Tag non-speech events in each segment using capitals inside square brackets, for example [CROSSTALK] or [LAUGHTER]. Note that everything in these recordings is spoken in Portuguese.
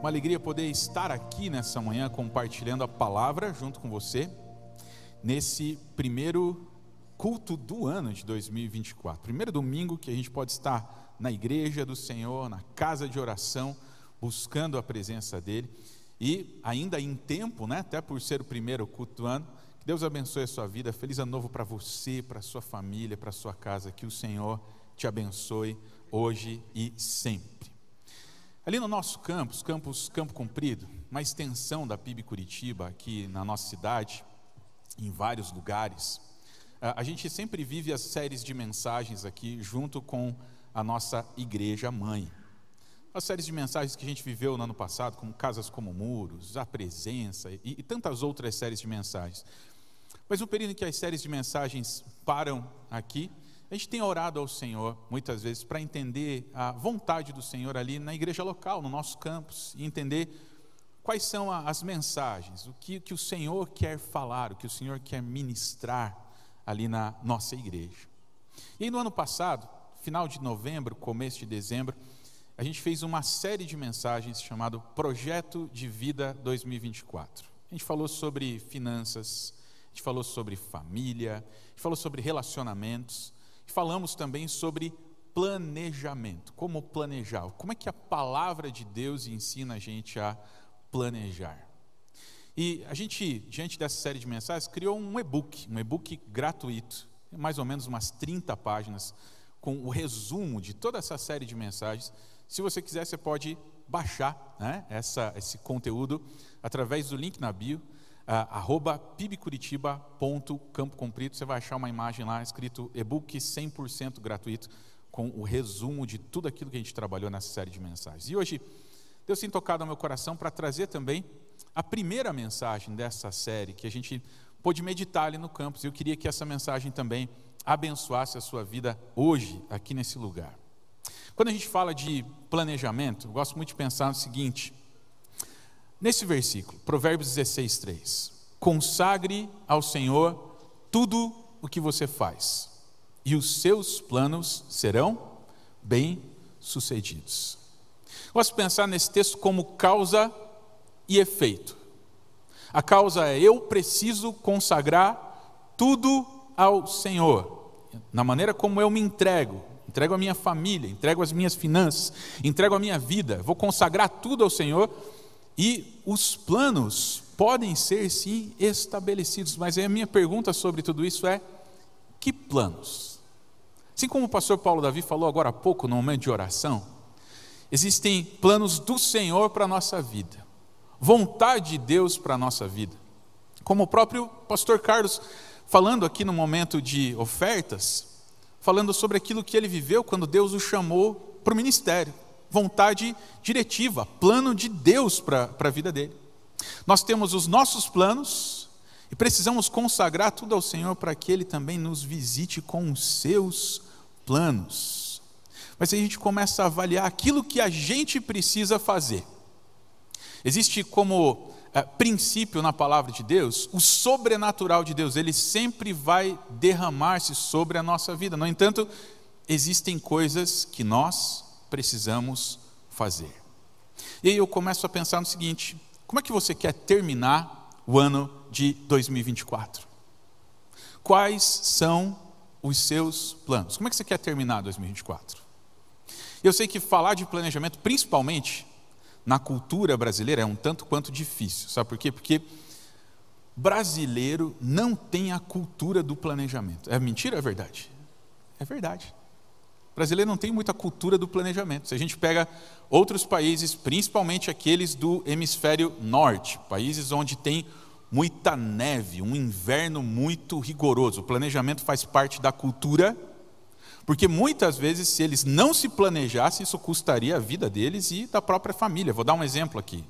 Uma alegria poder estar aqui nessa manhã compartilhando a palavra junto com você, nesse primeiro culto do ano de 2024. Primeiro domingo que a gente pode estar na igreja do Senhor, na casa de oração, buscando a presença dEle. E ainda em tempo, né, até por ser o primeiro culto do ano, que Deus abençoe a sua vida. Feliz ano novo para você, para a sua família, para a sua casa. Que o Senhor te abençoe hoje e sempre. Ali no nosso campus, campus Campo Comprido, uma extensão da PIB Curitiba aqui na nossa cidade, em vários lugares, a gente sempre vive as séries de mensagens aqui junto com a nossa igreja mãe. As séries de mensagens que a gente viveu no ano passado, como Casas como Muros, A Presença e, e tantas outras séries de mensagens. Mas no período em que as séries de mensagens param aqui, a gente tem orado ao Senhor muitas vezes para entender a vontade do Senhor ali na igreja local, no nosso campus, e entender quais são as mensagens, o que, que o Senhor quer falar, o que o Senhor quer ministrar ali na nossa igreja. E aí, no ano passado, final de novembro, começo de dezembro, a gente fez uma série de mensagens chamado Projeto de Vida 2024. A gente falou sobre finanças, a gente falou sobre família, a gente falou sobre relacionamentos, falamos também sobre planejamento. Como planejar? Como é que a palavra de Deus ensina a gente a planejar? E a gente, diante dessa série de mensagens, criou um e-book, um e-book gratuito, mais ou menos umas 30 páginas, com o resumo de toda essa série de mensagens. Se você quiser, você pode baixar né, essa, esse conteúdo através do link na bio uh, arroba pibcuritiba.campo comprido, você vai achar uma imagem lá escrito e-book 100% gratuito com o resumo de tudo aquilo que a gente trabalhou nessa série de mensagens. E hoje, Deus tem tocado ao meu coração para trazer também a primeira mensagem dessa série que a gente pôde meditar ali no campus. Eu queria que essa mensagem também abençoasse a sua vida hoje, aqui nesse lugar. Quando a gente fala de planejamento, eu gosto muito de pensar no seguinte: Nesse versículo, Provérbios 16, 3. Consagre ao Senhor tudo o que você faz, e os seus planos serão bem-sucedidos. Gosto pensar nesse texto como causa e efeito. A causa é eu preciso consagrar tudo ao Senhor, na maneira como eu me entrego, entrego a minha família, entrego as minhas finanças, entrego a minha vida, vou consagrar tudo ao Senhor e os planos podem ser sim estabelecidos, mas a minha pergunta sobre tudo isso é: que planos? Assim como o pastor Paulo Davi falou agora há pouco, no momento de oração, existem planos do Senhor para a nossa vida, vontade de Deus para a nossa vida. Como o próprio pastor Carlos falando aqui no momento de ofertas, falando sobre aquilo que ele viveu quando Deus o chamou para o ministério vontade diretiva, plano de Deus para a vida dele. Nós temos os nossos planos e precisamos consagrar tudo ao Senhor para que Ele também nos visite com os seus planos. Mas aí a gente começa a avaliar aquilo que a gente precisa fazer. Existe como é, princípio na palavra de Deus, o sobrenatural de Deus, ele sempre vai derramar-se sobre a nossa vida. No entanto, existem coisas que nós precisamos fazer. E aí eu começo a pensar no seguinte: como é que você quer terminar o ano de 2024? Quais são os seus planos? Como é que você quer terminar 2024? Eu sei que falar de planejamento, principalmente na cultura brasileira, é um tanto quanto difícil. Sabe por quê? Porque brasileiro não tem a cultura do planejamento. É mentira ou é verdade? É verdade. Brasileiro não tem muita cultura do planejamento. Se a gente pega outros países, principalmente aqueles do hemisfério norte, países onde tem muita neve, um inverno muito rigoroso, o planejamento faz parte da cultura, porque muitas vezes, se eles não se planejassem, isso custaria a vida deles e da própria família. Vou dar um exemplo aqui.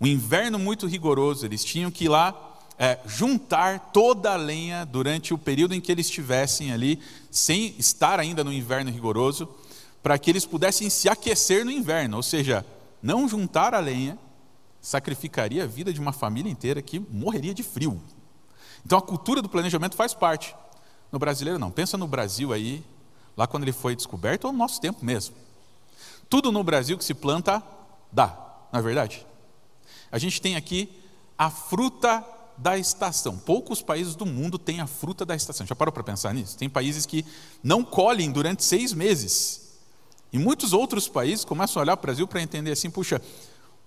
Um inverno muito rigoroso, eles tinham que ir lá é, juntar toda a lenha durante o período em que eles estivessem ali, sem estar ainda no inverno rigoroso, para que eles pudessem se aquecer no inverno, ou seja, não juntar a lenha sacrificaria a vida de uma família inteira que morreria de frio. Então a cultura do planejamento faz parte. No brasileiro não. Pensa no Brasil aí, lá quando ele foi descoberto, ou no nosso tempo mesmo. Tudo no Brasil que se planta, dá. não é verdade? A gente tem aqui a fruta da estação. Poucos países do mundo têm a fruta da estação. Já parou para pensar nisso? Tem países que não colhem durante seis meses. E muitos outros países começam a olhar para o Brasil para entender assim: puxa,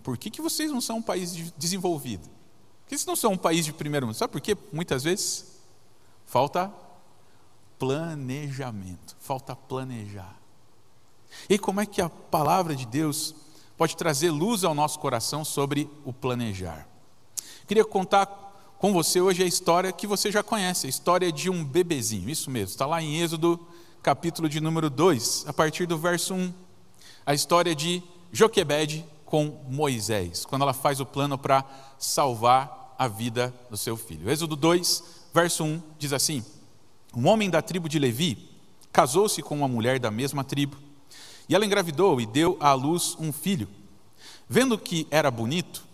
por que, que vocês não são um país desenvolvido? Por que vocês não são um país de primeiro mundo? Sabe por quê? Muitas vezes falta planejamento, falta planejar. E como é que a palavra de Deus pode trazer luz ao nosso coração sobre o planejar? Queria contar com você hoje a história que você já conhece, a história de um bebezinho, isso mesmo, está lá em Êxodo, capítulo de número 2, a partir do verso 1. A história de Joquebede com Moisés, quando ela faz o plano para salvar a vida do seu filho. Êxodo 2, verso 1 diz assim: Um homem da tribo de Levi casou-se com uma mulher da mesma tribo, e ela engravidou e deu à luz um filho. Vendo que era bonito,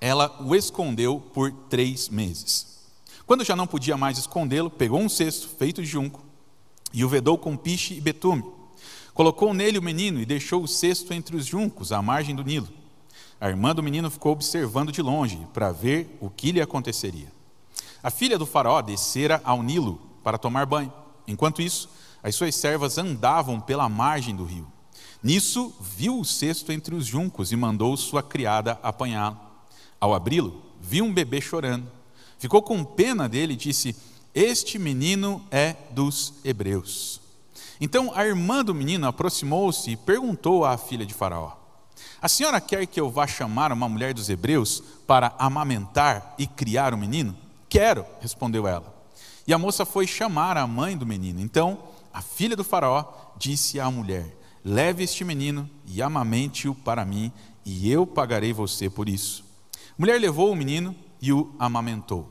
ela o escondeu por três meses. Quando já não podia mais escondê-lo, pegou um cesto feito de junco e o vedou com piche e betume. Colocou nele o menino e deixou o cesto entre os juncos, à margem do Nilo. A irmã do menino ficou observando de longe para ver o que lhe aconteceria. A filha do faraó descera ao Nilo para tomar banho. Enquanto isso, as suas servas andavam pela margem do rio. Nisso, viu o cesto entre os juncos e mandou sua criada apanhá-lo. Ao abri-lo, viu um bebê chorando. Ficou com pena dele e disse: Este menino é dos hebreus. Então a irmã do menino aproximou-se e perguntou à filha de Faraó: A senhora quer que eu vá chamar uma mulher dos hebreus para amamentar e criar o menino? Quero, respondeu ela. E a moça foi chamar a mãe do menino. Então a filha do Faraó disse à mulher: Leve este menino e amamente-o para mim, e eu pagarei você por isso. A mulher levou o menino e o amamentou.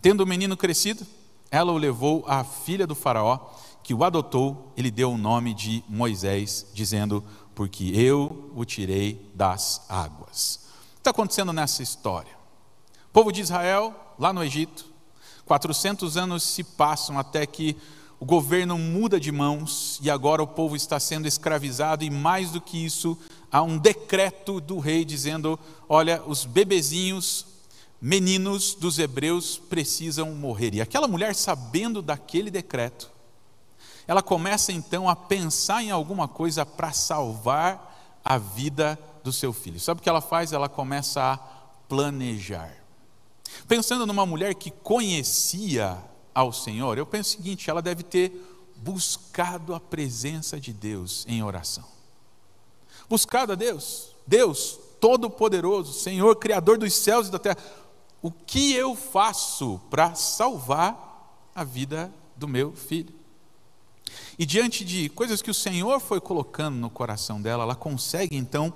Tendo o menino crescido, ela o levou à filha do Faraó, que o adotou, ele deu o nome de Moisés, dizendo: Porque eu o tirei das águas. O que está acontecendo nessa história? O povo de Israel, lá no Egito, 400 anos se passam até que o governo muda de mãos e agora o povo está sendo escravizado, e mais do que isso, há um decreto do rei dizendo: olha, os bebezinhos, meninos dos hebreus precisam morrer. E aquela mulher, sabendo daquele decreto, ela começa então a pensar em alguma coisa para salvar a vida do seu filho. Sabe o que ela faz? Ela começa a planejar. Pensando numa mulher que conhecia ao Senhor, eu penso o seguinte: ela deve ter buscado a presença de Deus em oração. Buscado a Deus, Deus Todo-Poderoso, Senhor Criador dos céus e da terra, o que eu faço para salvar a vida do meu filho? E diante de coisas que o Senhor foi colocando no coração dela, ela consegue então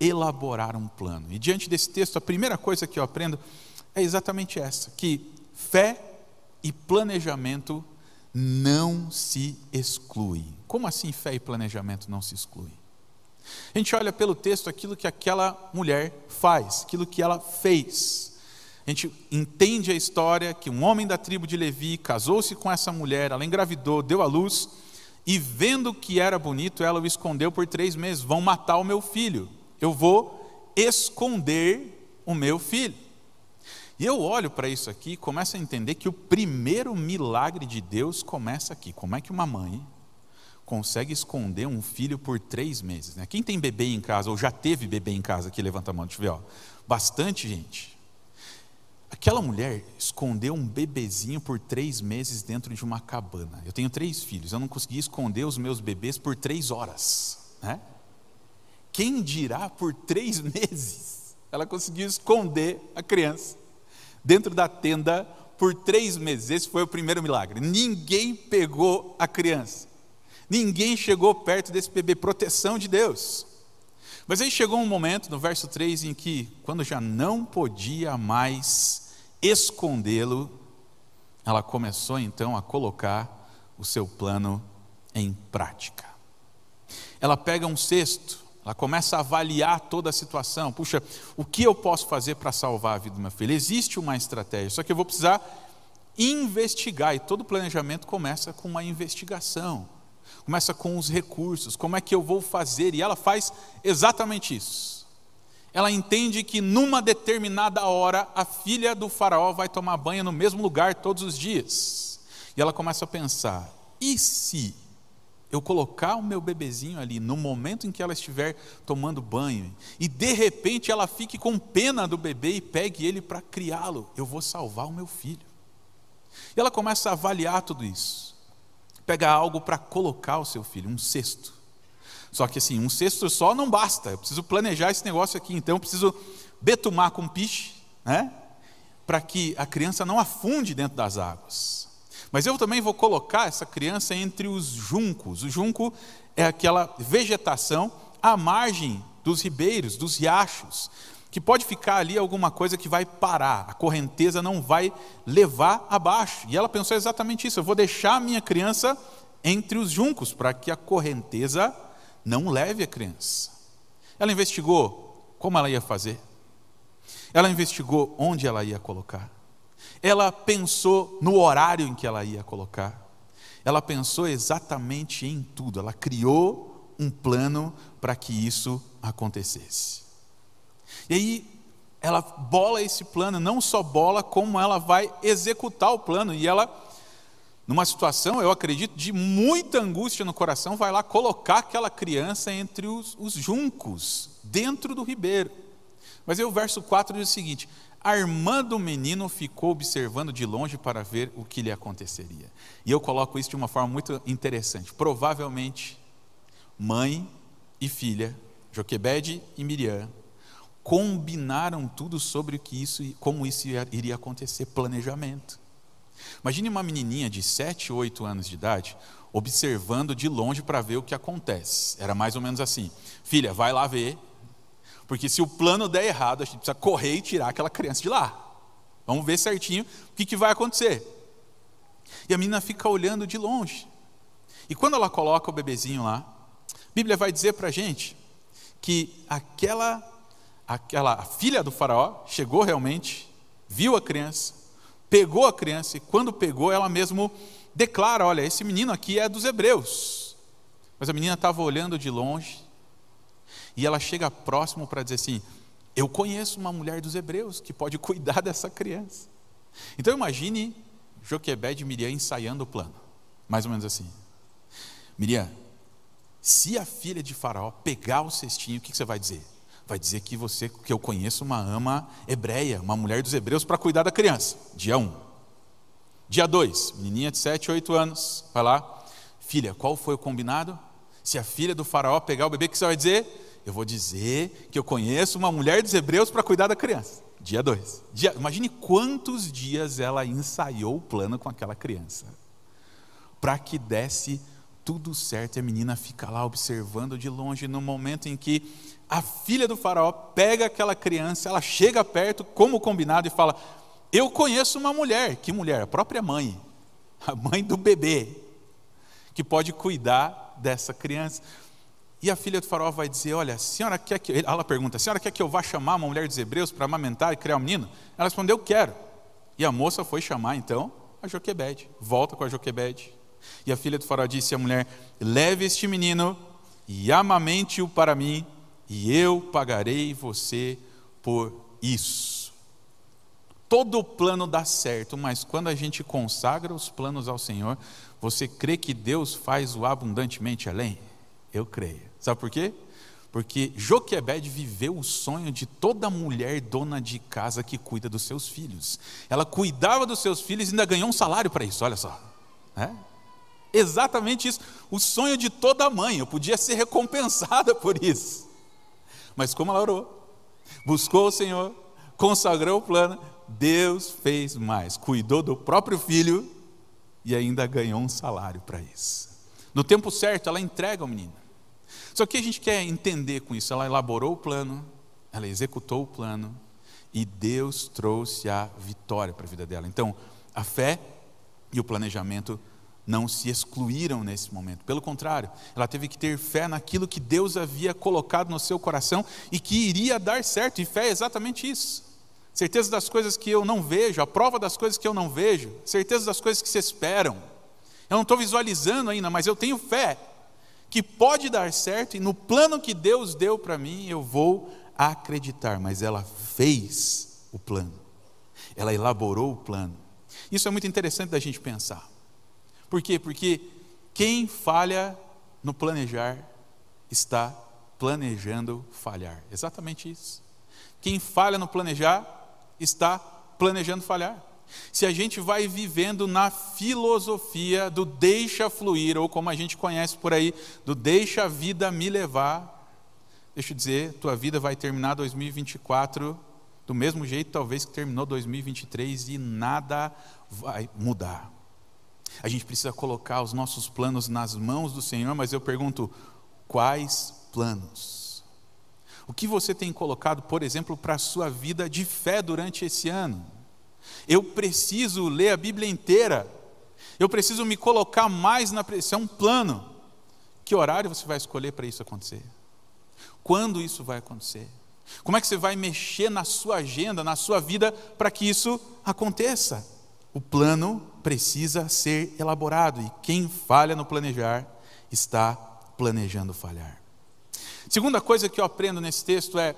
elaborar um plano. E diante desse texto, a primeira coisa que eu aprendo é exatamente essa: que fé e planejamento não se excluem. Como assim fé e planejamento não se excluem? A gente olha pelo texto aquilo que aquela mulher faz, aquilo que ela fez. A gente entende a história que um homem da tribo de Levi casou-se com essa mulher, ela engravidou, deu à luz, e vendo que era bonito, ela o escondeu por três meses. Vão matar o meu filho. Eu vou esconder o meu filho. E eu olho para isso aqui e começo a entender que o primeiro milagre de Deus começa aqui. Como é que uma mãe consegue esconder um filho por três meses? Né? Quem tem bebê em casa, ou já teve bebê em casa aqui, levanta a mão, deixa eu ver. Ó. Bastante gente. Aquela mulher escondeu um bebezinho por três meses dentro de uma cabana. Eu tenho três filhos, eu não consegui esconder os meus bebês por três horas. Né? Quem dirá por três [LAUGHS] meses? Ela conseguiu esconder a criança dentro da tenda por três meses. Esse foi o primeiro milagre. Ninguém pegou a criança. Ninguém chegou perto desse bebê. Proteção de Deus. Mas aí chegou um momento, no verso 3, em que, quando já não podia mais escondê-lo, ela começou então a colocar o seu plano em prática. Ela pega um cesto, ela começa a avaliar toda a situação. Puxa, o que eu posso fazer para salvar a vida do meu filho? Existe uma estratégia, só que eu vou precisar investigar, e todo planejamento começa com uma investigação, começa com os recursos, como é que eu vou fazer, e ela faz exatamente isso. ela entende que numa determinada hora a filha do faraó vai tomar banho no mesmo lugar todos os dias. E ela começa a pensar: e se eu colocar o meu bebezinho ali no momento em que ela estiver tomando banho e de repente ela fique com pena do bebê e pegue ele para criá-lo, eu vou salvar o meu filho. E ela começa a avaliar tudo isso. Pega algo para colocar o seu filho, um cesto. Só que assim, um cesto só não basta. Eu preciso planejar esse negócio aqui, então eu preciso betumar com piche, né? Para que a criança não afunde dentro das águas. Mas eu também vou colocar essa criança entre os juncos. O junco é aquela vegetação à margem dos ribeiros, dos riachos, que pode ficar ali alguma coisa que vai parar, a correnteza não vai levar abaixo. E ela pensou exatamente isso: eu vou deixar a minha criança entre os juncos, para que a correnteza não leve a criança. Ela investigou como ela ia fazer, ela investigou onde ela ia colocar, ela pensou no horário em que ela ia colocar, ela pensou exatamente em tudo, ela criou um plano para que isso acontecesse. E aí ela bola esse plano, não só bola, como ela vai executar o plano. E ela, numa situação, eu acredito, de muita angústia no coração, vai lá colocar aquela criança entre os, os juncos, dentro do ribeiro. Mas aí o verso 4 diz o seguinte: Armando o menino ficou observando de longe para ver o que lhe aconteceria. E eu coloco isso de uma forma muito interessante. Provavelmente, mãe e filha, Joquebede e Miriam, combinaram tudo sobre o que isso, como isso iria acontecer, planejamento. Imagine uma menininha de 7, 8 anos de idade observando de longe para ver o que acontece. Era mais ou menos assim: filha, vai lá ver, porque se o plano der errado, a gente precisa correr e tirar aquela criança de lá. Vamos ver certinho o que, que vai acontecer. E a menina fica olhando de longe. E quando ela coloca o bebezinho lá, a Bíblia vai dizer para a gente que aquela aquela filha do faraó chegou realmente, viu a criança, pegou a criança e quando pegou, ela mesmo declara: Olha, esse menino aqui é dos hebreus. Mas a menina estava olhando de longe e ela chega próximo para dizer assim: Eu conheço uma mulher dos hebreus que pode cuidar [LAUGHS] dessa criança. Então imagine Joquebed e Miriam ensaiando o plano, mais ou menos assim: Miriam, se a filha de Faraó pegar o cestinho, o que você vai dizer? Vai dizer que você que eu conheço uma ama hebreia, uma mulher dos hebreus para cuidar da criança. Dia 1. Um. Dia 2, menininha de 7, 8 anos, vai lá. Filha, qual foi o combinado? Se a filha do faraó pegar o bebê, o que você vai dizer? Eu vou dizer que eu conheço uma mulher dos hebreus para cuidar da criança. Dia 2. Imagine quantos dias ela ensaiou o plano com aquela criança. Para que desse tudo certo. E a menina fica lá observando de longe no momento em que a filha do faraó pega aquela criança, ela chega perto, como combinado, e fala: Eu conheço uma mulher. Que mulher? A própria mãe, a mãe do bebê, que pode cuidar dessa criança. E a filha do faraó vai dizer: Olha, senhora quer que. Ela pergunta: senhora quer que eu vá chamar uma mulher dos hebreus para amamentar e criar um menino? Ela respondeu: Quero. E a moça foi chamar então a Joquebede. Volta com a Joquebede. E a filha do faraó disse à mulher: Leve este menino e amamente-o para mim e eu pagarei você por isso. Todo plano dá certo, mas quando a gente consagra os planos ao Senhor, você crê que Deus faz o abundantemente além? Eu creio. Sabe por quê? Porque Joquebed viveu o sonho de toda mulher dona de casa que cuida dos seus filhos. Ela cuidava dos seus filhos e ainda ganhou um salário para isso, olha só. É? Exatamente isso. O sonho de toda mãe. Eu podia ser recompensada [LAUGHS] por isso. Mas como ela orou, buscou o Senhor, consagrou o plano, Deus fez mais, cuidou do próprio filho e ainda ganhou um salário para isso. No tempo certo, ela entrega o menino. Só que a gente quer entender com isso, ela elaborou o plano, ela executou o plano e Deus trouxe a vitória para a vida dela. Então, a fé e o planejamento não se excluíram nesse momento. Pelo contrário, ela teve que ter fé naquilo que Deus havia colocado no seu coração e que iria dar certo. E fé é exatamente isso. Certeza das coisas que eu não vejo, a prova das coisas que eu não vejo, certeza das coisas que se esperam. Eu não estou visualizando ainda, mas eu tenho fé que pode dar certo e no plano que Deus deu para mim, eu vou acreditar, mas ela fez o plano. Ela elaborou o plano. Isso é muito interessante da gente pensar. Por quê? Porque quem falha no planejar está planejando falhar. Exatamente isso. Quem falha no planejar está planejando falhar. Se a gente vai vivendo na filosofia do deixa fluir, ou como a gente conhece por aí, do deixa a vida me levar, deixa eu dizer, tua vida vai terminar 2024 do mesmo jeito, talvez, que terminou 2023 e nada vai mudar. A gente precisa colocar os nossos planos nas mãos do Senhor, mas eu pergunto: quais planos? O que você tem colocado, por exemplo, para a sua vida de fé durante esse ano? Eu preciso ler a Bíblia inteira. Eu preciso me colocar mais na pressão, é um plano. Que horário você vai escolher para isso acontecer? Quando isso vai acontecer? Como é que você vai mexer na sua agenda, na sua vida, para que isso aconteça? O plano precisa ser elaborado e quem falha no planejar está planejando falhar. Segunda coisa que eu aprendo nesse texto é: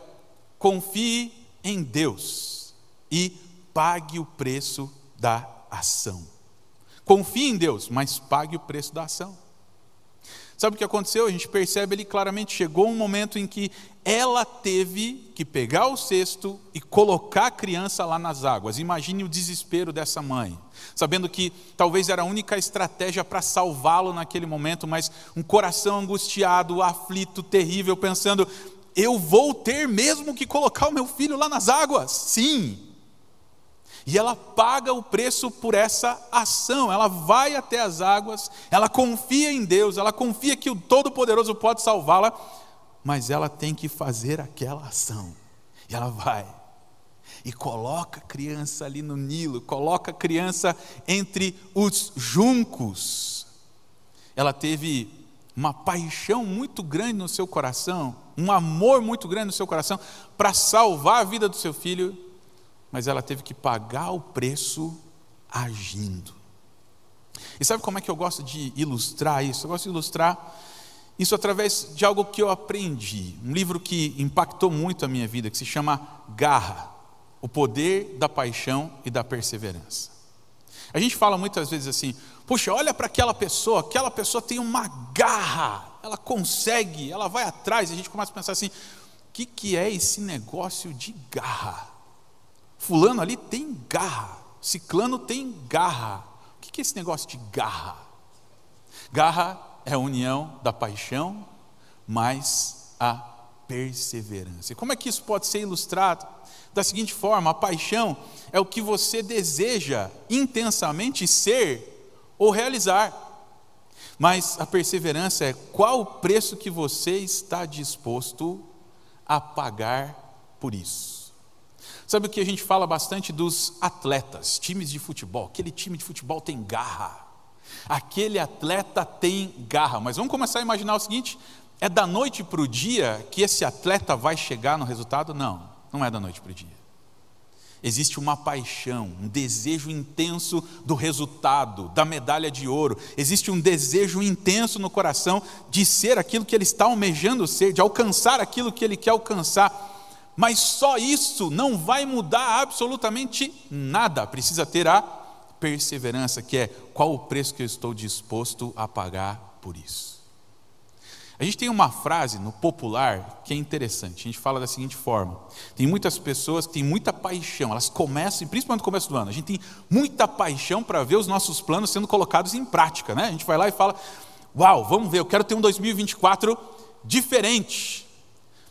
confie em Deus e pague o preço da ação. Confie em Deus, mas pague o preço da ação. Sabe o que aconteceu? A gente percebe ali claramente: chegou um momento em que ela teve que pegar o cesto e colocar a criança lá nas águas. Imagine o desespero dessa mãe, sabendo que talvez era a única estratégia para salvá-lo naquele momento, mas um coração angustiado, aflito, terrível, pensando: eu vou ter mesmo que colocar o meu filho lá nas águas? Sim, e ela paga o preço por essa ação. Ela vai até as águas, ela confia em Deus, ela confia que o Todo-Poderoso pode salvá-la, mas ela tem que fazer aquela ação. E ela vai e coloca a criança ali no Nilo, coloca a criança entre os juncos. Ela teve uma paixão muito grande no seu coração, um amor muito grande no seu coração para salvar a vida do seu filho mas ela teve que pagar o preço agindo. E sabe como é que eu gosto de ilustrar isso? Eu gosto de ilustrar isso através de algo que eu aprendi, um livro que impactou muito a minha vida, que se chama Garra: O Poder da Paixão e da Perseverança. A gente fala muitas vezes assim: puxa, olha para aquela pessoa, aquela pessoa tem uma garra, ela consegue, ela vai atrás, e a gente começa a pensar assim: o que, que é esse negócio de garra? Fulano ali tem garra, Ciclano tem garra. O que é esse negócio de garra? Garra é a união da paixão mais a perseverança. Como é que isso pode ser ilustrado? Da seguinte forma: a paixão é o que você deseja intensamente ser ou realizar. Mas a perseverança é qual o preço que você está disposto a pagar por isso. Sabe o que a gente fala bastante dos atletas, times de futebol? Aquele time de futebol tem garra. Aquele atleta tem garra. Mas vamos começar a imaginar o seguinte: é da noite para o dia que esse atleta vai chegar no resultado? Não, não é da noite para o dia. Existe uma paixão, um desejo intenso do resultado, da medalha de ouro. Existe um desejo intenso no coração de ser aquilo que ele está almejando ser, de alcançar aquilo que ele quer alcançar mas só isso não vai mudar absolutamente nada. Precisa ter a perseverança, que é qual o preço que eu estou disposto a pagar por isso. A gente tem uma frase no popular que é interessante. A gente fala da seguinte forma: tem muitas pessoas que têm muita paixão, elas começam, principalmente no começo do ano, a gente tem muita paixão para ver os nossos planos sendo colocados em prática, né? A gente vai lá e fala: Uau, vamos ver, eu quero ter um 2024 diferente.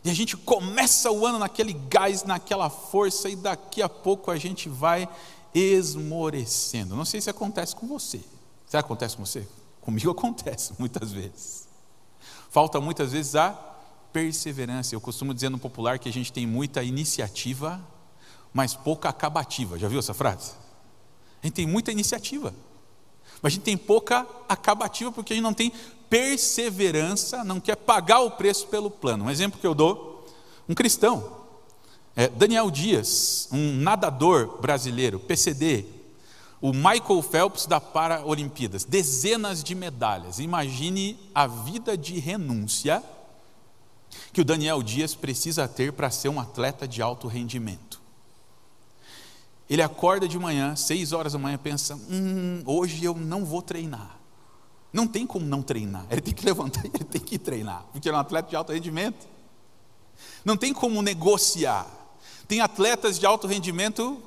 E a gente começa o ano naquele gás, naquela força, e daqui a pouco a gente vai esmorecendo. Não sei se acontece com você. Será que acontece com você? [LAUGHS] Comigo acontece muitas vezes. Falta muitas vezes a perseverança. Eu costumo dizer no popular que a gente tem muita iniciativa, mas pouca acabativa. Já viu essa frase? A gente tem muita iniciativa, mas a gente tem pouca acabativa porque a gente não tem perseverança, não quer pagar o preço pelo plano. Um exemplo que eu dou: um cristão, é Daniel Dias, um nadador brasileiro, PCD, o Michael Phelps da Paralimpíadas, dezenas de medalhas. Imagine a vida de renúncia que o Daniel Dias precisa ter para ser um atleta de alto rendimento. Ele acorda de manhã, seis horas da manhã, pensa: hum, hoje eu não vou treinar. Não tem como não treinar. Ele tem que levantar ele tem que treinar, porque ele é um atleta de alto rendimento. Não tem como negociar. Tem atletas de alto rendimento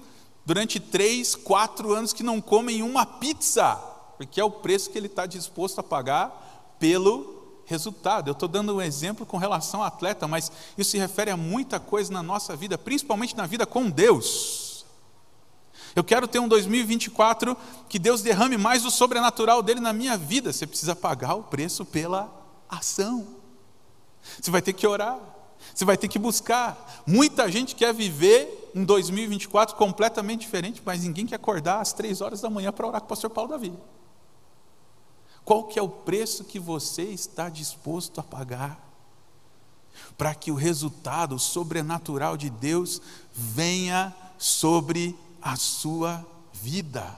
durante três, quatro anos que não comem uma pizza, porque é o preço que ele está disposto a pagar pelo resultado. Eu estou dando um exemplo com relação ao atleta, mas isso se refere a muita coisa na nossa vida, principalmente na vida com Deus. Eu quero ter um 2024 que Deus derrame mais do sobrenatural dele na minha vida. Você precisa pagar o preço pela ação. Você vai ter que orar. Você vai ter que buscar. Muita gente quer viver um 2024 completamente diferente, mas ninguém quer acordar às três horas da manhã para orar com o pastor Paulo Davi. Qual que é o preço que você está disposto a pagar para que o resultado sobrenatural de Deus venha sobre a sua vida.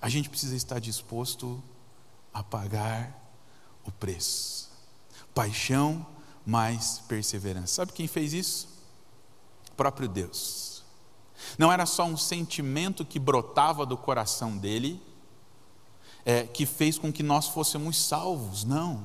A gente precisa estar disposto a pagar o preço. Paixão mais perseverança. Sabe quem fez isso? O próprio Deus. Não era só um sentimento que brotava do coração dele, é, que fez com que nós fôssemos salvos, não.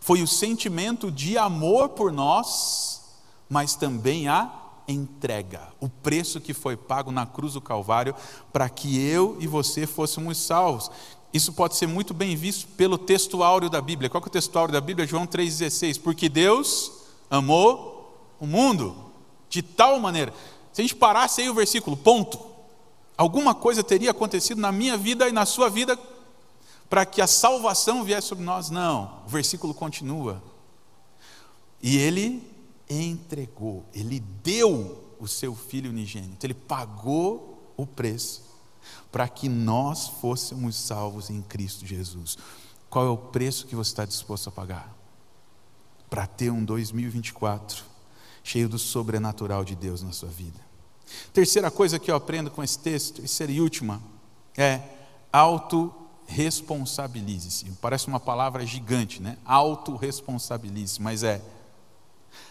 Foi o sentimento de amor por nós, mas também a entrega, o preço que foi pago na cruz do Calvário para que eu e você fôssemos salvos. Isso pode ser muito bem visto pelo texto áureo da Bíblia. Qual é o texto áureo da Bíblia? João 3,16. Porque Deus amou o mundo de tal maneira. Se a gente parasse aí o versículo, ponto. Alguma coisa teria acontecido na minha vida e na sua vida para que a salvação viesse sobre nós? Não. O versículo continua. E ele entregou, ele deu o seu filho unigênito, ele pagou o preço para que nós fôssemos salvos em Cristo Jesus. Qual é o preço que você está disposto a pagar? Para ter um 2024 cheio do sobrenatural de Deus na sua vida. Terceira coisa que eu aprendo com esse texto, terceira e última, é autorresponsabilize-se. Parece uma palavra gigante, né? Autorresponsabilize-se, mas é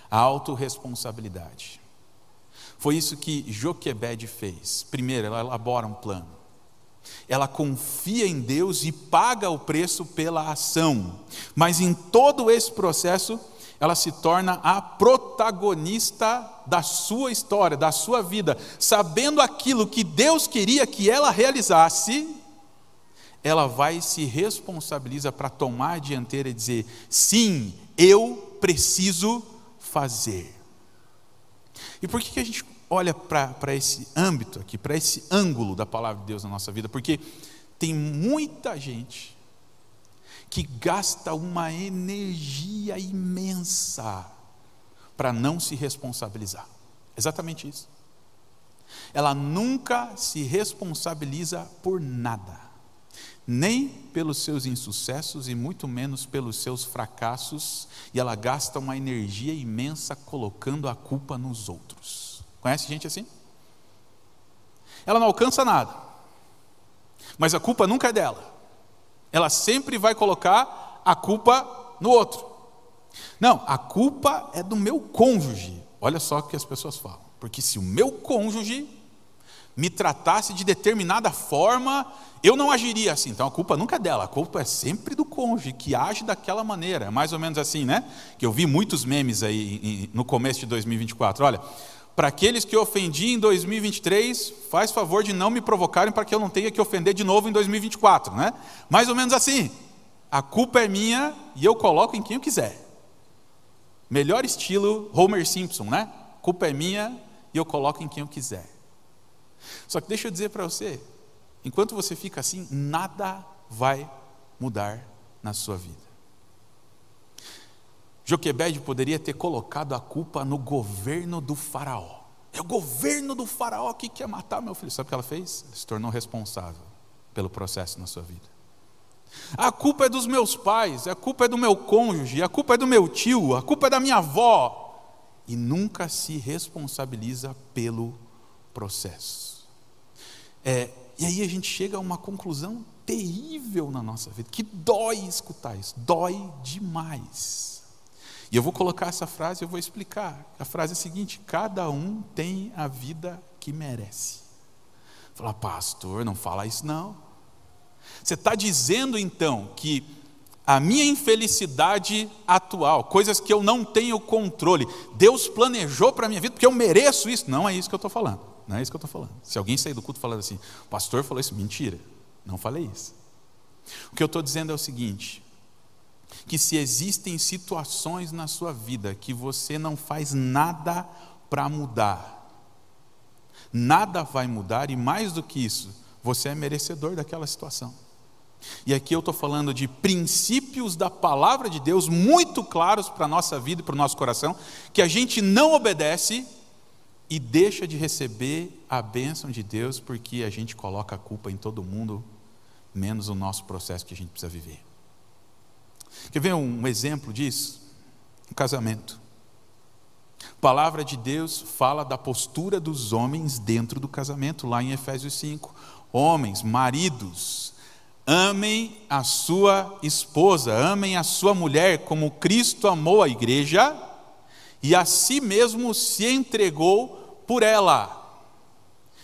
a autorresponsabilidade. Foi isso que Joquebed fez. Primeiro, ela elabora um plano. Ela confia em Deus e paga o preço pela ação. Mas em todo esse processo, ela se torna a protagonista da sua história, da sua vida, sabendo aquilo que Deus queria que ela realizasse, ela vai e se responsabiliza para tomar a dianteira e dizer: sim, eu preciso fazer. E por que, que a gente olha para esse âmbito aqui, para esse ângulo da palavra de Deus na nossa vida? Porque tem muita gente que gasta uma energia imensa para não se responsabilizar. Exatamente isso. Ela nunca se responsabiliza por nada nem pelos seus insucessos e muito menos pelos seus fracassos, e ela gasta uma energia imensa colocando a culpa nos outros. Conhece gente assim? Ela não alcança nada, mas a culpa nunca é dela. Ela sempre vai colocar a culpa no outro. Não, a culpa é do meu cônjuge. Olha só o que as pessoas falam. Porque se o meu cônjuge me tratasse de determinada forma, eu não agiria assim. Então a culpa nunca é dela, a culpa é sempre do cônjuge que age daquela maneira. É mais ou menos assim, né? Que eu vi muitos memes aí no começo de 2024. Olha, para aqueles que ofendi em 2023, faz favor de não me provocarem para que eu não tenha que ofender de novo em 2024, né? Mais ou menos assim. A culpa é minha e eu coloco em quem eu quiser. Melhor estilo Homer Simpson, né? A culpa é minha e eu coloco em quem eu quiser. Só que deixa eu dizer para você, enquanto você fica assim, nada vai mudar na sua vida. Joquebed poderia ter colocado a culpa no governo do faraó. É o governo do faraó que quer matar meu filho. Sabe o que ela fez? Ela se tornou responsável pelo processo na sua vida. A culpa é dos meus pais, a culpa é do meu cônjuge, a culpa é do meu tio, a culpa é da minha avó. E nunca se responsabiliza pelo processo. É, e aí a gente chega a uma conclusão terrível na nossa vida, que dói escutar isso, dói demais. E eu vou colocar essa frase, eu vou explicar. A frase é a seguinte: cada um tem a vida que merece. Falar, pastor, não fala isso não. Você está dizendo então que a minha infelicidade atual, coisas que eu não tenho controle, Deus planejou para a minha vida porque eu mereço isso. Não é isso que eu estou falando. Não é isso que eu estou falando. Se alguém sair do culto falando assim, o pastor falou isso, mentira. Não falei isso. O que eu estou dizendo é o seguinte: que se existem situações na sua vida que você não faz nada para mudar, nada vai mudar, e mais do que isso, você é merecedor daquela situação. E aqui eu estou falando de princípios da palavra de Deus muito claros para a nossa vida e para o nosso coração, que a gente não obedece e deixa de receber a bênção de Deus porque a gente coloca a culpa em todo mundo, menos o nosso processo que a gente precisa viver. Quer ver um exemplo disso? Um casamento. A palavra de Deus fala da postura dos homens dentro do casamento, lá em Efésios 5. Homens, maridos, amem a sua esposa, amem a sua mulher como Cristo amou a igreja e a si mesmo se entregou por ela.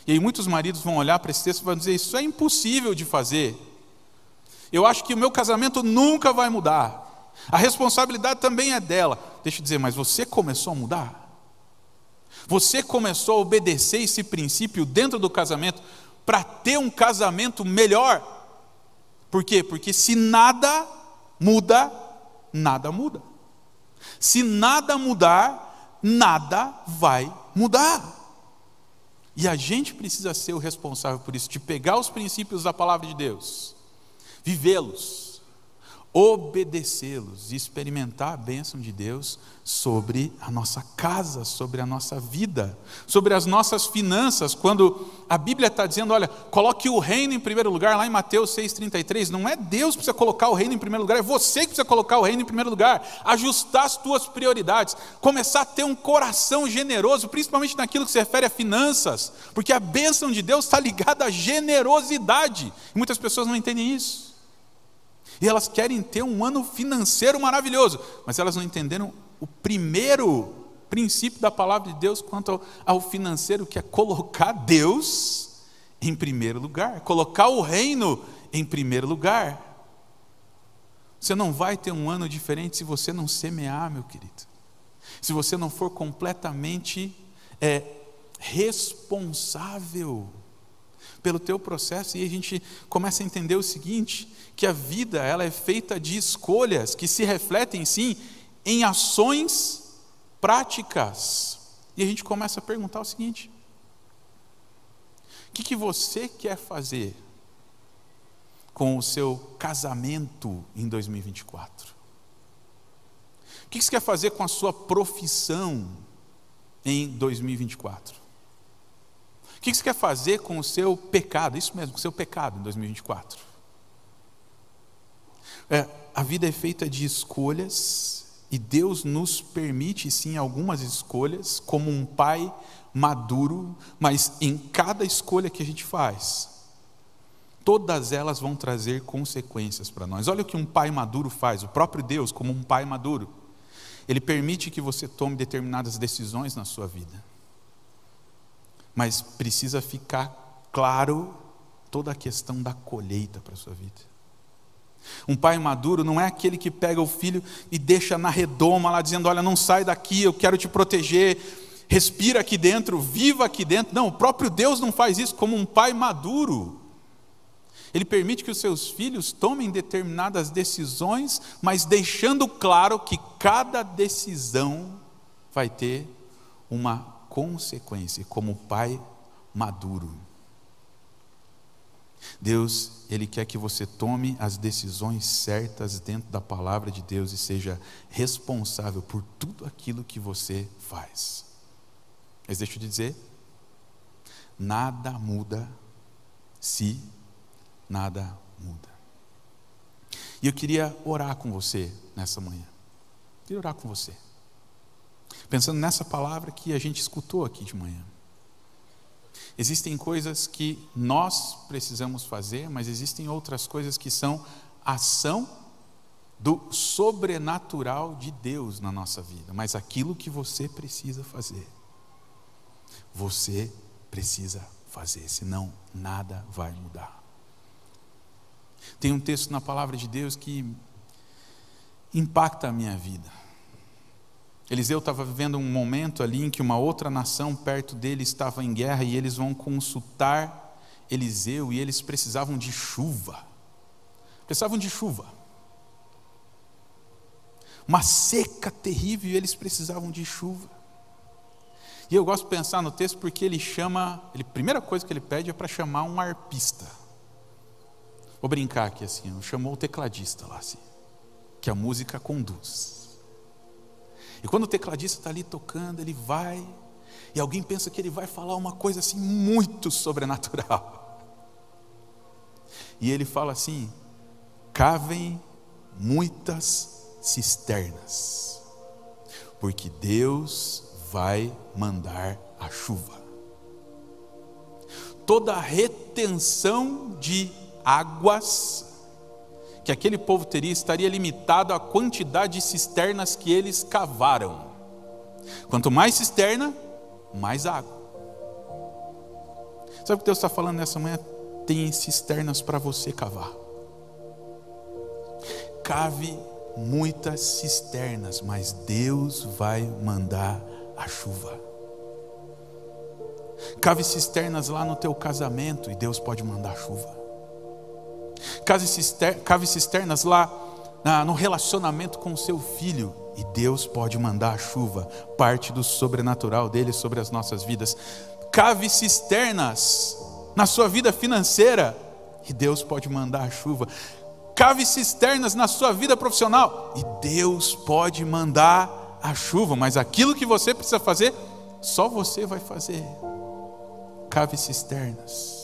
E aí muitos maridos vão olhar para esse texto e vão dizer: Isso é impossível de fazer. Eu acho que o meu casamento nunca vai mudar. A responsabilidade também é dela. Deixa eu dizer, mas você começou a mudar? Você começou a obedecer esse princípio dentro do casamento para ter um casamento melhor? Por quê? Porque se nada muda, nada muda. Se nada mudar, nada vai mudar. E a gente precisa ser o responsável por isso, de pegar os princípios da palavra de Deus vivê-los, obedecê-los e experimentar a bênção de Deus sobre a nossa casa, sobre a nossa vida, sobre as nossas finanças. Quando a Bíblia está dizendo, olha, coloque o reino em primeiro lugar, lá em Mateus 6,33, não é Deus que precisa colocar o reino em primeiro lugar, é você que precisa colocar o reino em primeiro lugar, ajustar as tuas prioridades, começar a ter um coração generoso, principalmente naquilo que se refere a finanças, porque a bênção de Deus está ligada à generosidade. E muitas pessoas não entendem isso. E elas querem ter um ano financeiro maravilhoso, mas elas não entenderam o primeiro princípio da palavra de Deus quanto ao, financeiro, que é colocar Deus em primeiro lugar, colocar o reino em primeiro lugar. Você não vai ter um ano diferente se você não semear, meu querido. Se você não for completamente é, responsável pelo teu processo e a gente começa a entender o seguinte, que a vida ela é feita de escolhas que se refletem sim em ações práticas. E a gente começa a perguntar o seguinte: o que, que você quer fazer com o seu casamento em 2024? O que você quer fazer com a sua profissão em 2024? O que você quer fazer com o seu pecado? Isso mesmo, com o seu pecado em 2024. É, a vida é feita de escolhas e Deus nos permite sim algumas escolhas, como um pai maduro, mas em cada escolha que a gente faz, todas elas vão trazer consequências para nós. Olha o que um pai maduro faz, o próprio Deus, como um pai maduro, ele permite que você tome determinadas decisões na sua vida mas precisa ficar claro toda a questão da colheita para a sua vida. Um pai maduro não é aquele que pega o filho e deixa na redoma lá dizendo: Olha, não sai daqui, eu quero te proteger, respira aqui dentro, viva aqui dentro. Não, o próprio Deus não faz isso como um pai maduro. Ele permite que os seus filhos tomem determinadas decisões, mas deixando claro que cada decisão vai ter uma consequência, como pai maduro. Deus, Ele quer que você tome as decisões certas dentro da palavra de Deus e seja responsável por tudo aquilo que você faz. Mas deixa eu te dizer, nada muda se nada muda. E eu queria orar com você nessa manhã. Eu queria orar com você. Pensando nessa palavra que a gente escutou aqui de manhã. Existem coisas que nós precisamos fazer, mas existem outras coisas que são ação do sobrenatural de Deus na nossa vida, mas aquilo que você precisa fazer, você precisa fazer, senão nada vai mudar. Tem um texto na palavra de Deus que impacta a minha vida. Eliseu estava vivendo um momento ali em que uma outra nação perto dele estava em guerra e eles vão consultar Eliseu e eles precisavam de chuva. Precisavam de chuva. Uma seca terrível e eles precisavam de chuva. E eu gosto de pensar no texto porque ele chama, ele, a primeira coisa que ele pede é para chamar um arpista. Vou brincar aqui assim, chamou o tecladista lá assim, que a música conduz. E quando o tecladista está ali tocando, ele vai, e alguém pensa que ele vai falar uma coisa assim muito sobrenatural. E ele fala assim: cavem muitas cisternas, porque Deus vai mandar a chuva. Toda retenção de águas que aquele povo teria estaria limitado à quantidade de cisternas que eles cavaram. Quanto mais cisterna, mais água. Sabe o que Deus está falando nessa manhã? Tem cisternas para você cavar. Cave muitas cisternas, mas Deus vai mandar a chuva. Cave cisternas lá no teu casamento e Deus pode mandar chuva. Cave cisternas lá no relacionamento com o seu filho e Deus pode mandar a chuva, parte do sobrenatural dele sobre as nossas vidas. Cave cisternas na sua vida financeira e Deus pode mandar a chuva. Cave cisternas na sua vida profissional e Deus pode mandar a chuva, mas aquilo que você precisa fazer, só você vai fazer. Cave cisternas